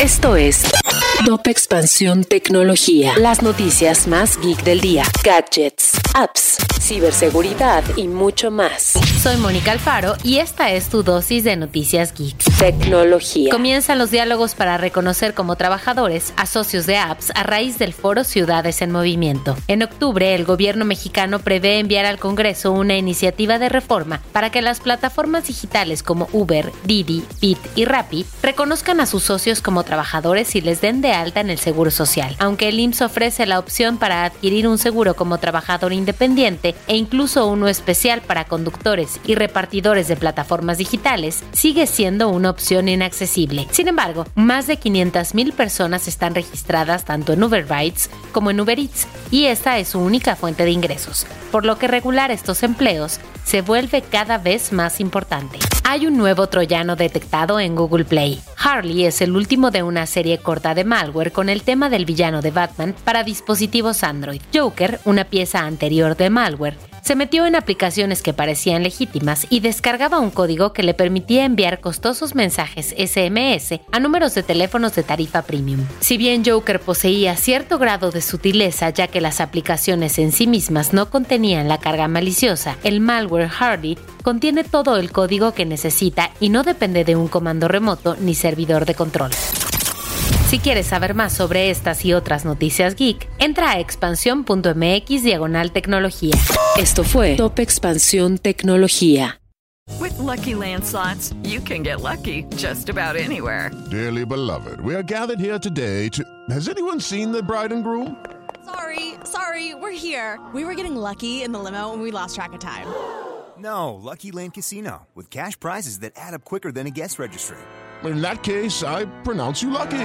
Esto es Top Expansión Tecnología. Las noticias más geek del día. Gadgets, apps, ciberseguridad y mucho más. Soy Mónica Alfaro y esta es tu dosis de noticias geek. Tecnología. Comienzan los diálogos para reconocer como trabajadores a socios de apps a raíz del foro Ciudades en Movimiento. En octubre, el gobierno mexicano prevé enviar al Congreso una iniciativa de reforma para que las plataformas digitales como Uber, Didi, Bit y Rappi reconozcan a sus socios como trabajadores y les den de alta en el Seguro Social. Aunque el IMSS ofrece la opción para adquirir un seguro como trabajador independiente e incluso uno especial para conductores y repartidores de plataformas digitales, sigue siendo una opción inaccesible. Sin embargo, más de 500.000 personas están registradas tanto en Uber Rides como en Uber Eats y esta es su única fuente de ingresos, por lo que regular estos empleos se vuelve cada vez más importante. Hay un nuevo troyano detectado en Google Play. Harley es el último de una serie corta de malware con el tema del villano de Batman para dispositivos Android. Joker, una pieza anterior de malware, se metió en aplicaciones que parecían legítimas y descargaba un código que le permitía enviar costosos mensajes SMS a números de teléfonos de tarifa premium. Si bien Joker poseía cierto grado de sutileza ya que las aplicaciones en sí mismas no contenían la carga maliciosa, el malware Hardy contiene todo el código que necesita y no depende de un comando remoto ni servidor de control. Si quieres saber más sobre estas y otras noticias geek, entra a expansión.mx diagonal tecnología. Esto fue Top Expansión Tecnología. With lucky landslots, you can get lucky just about anywhere. Dearly beloved, we are gathered here today to. Has anyone seen the bride and groom? Sorry, sorry, we're here. We were getting lucky in the limo and we lost track of time. No, Lucky Land Casino, with cash prizes that add up quicker than a guest registry. In that case, I pronounce you lucky.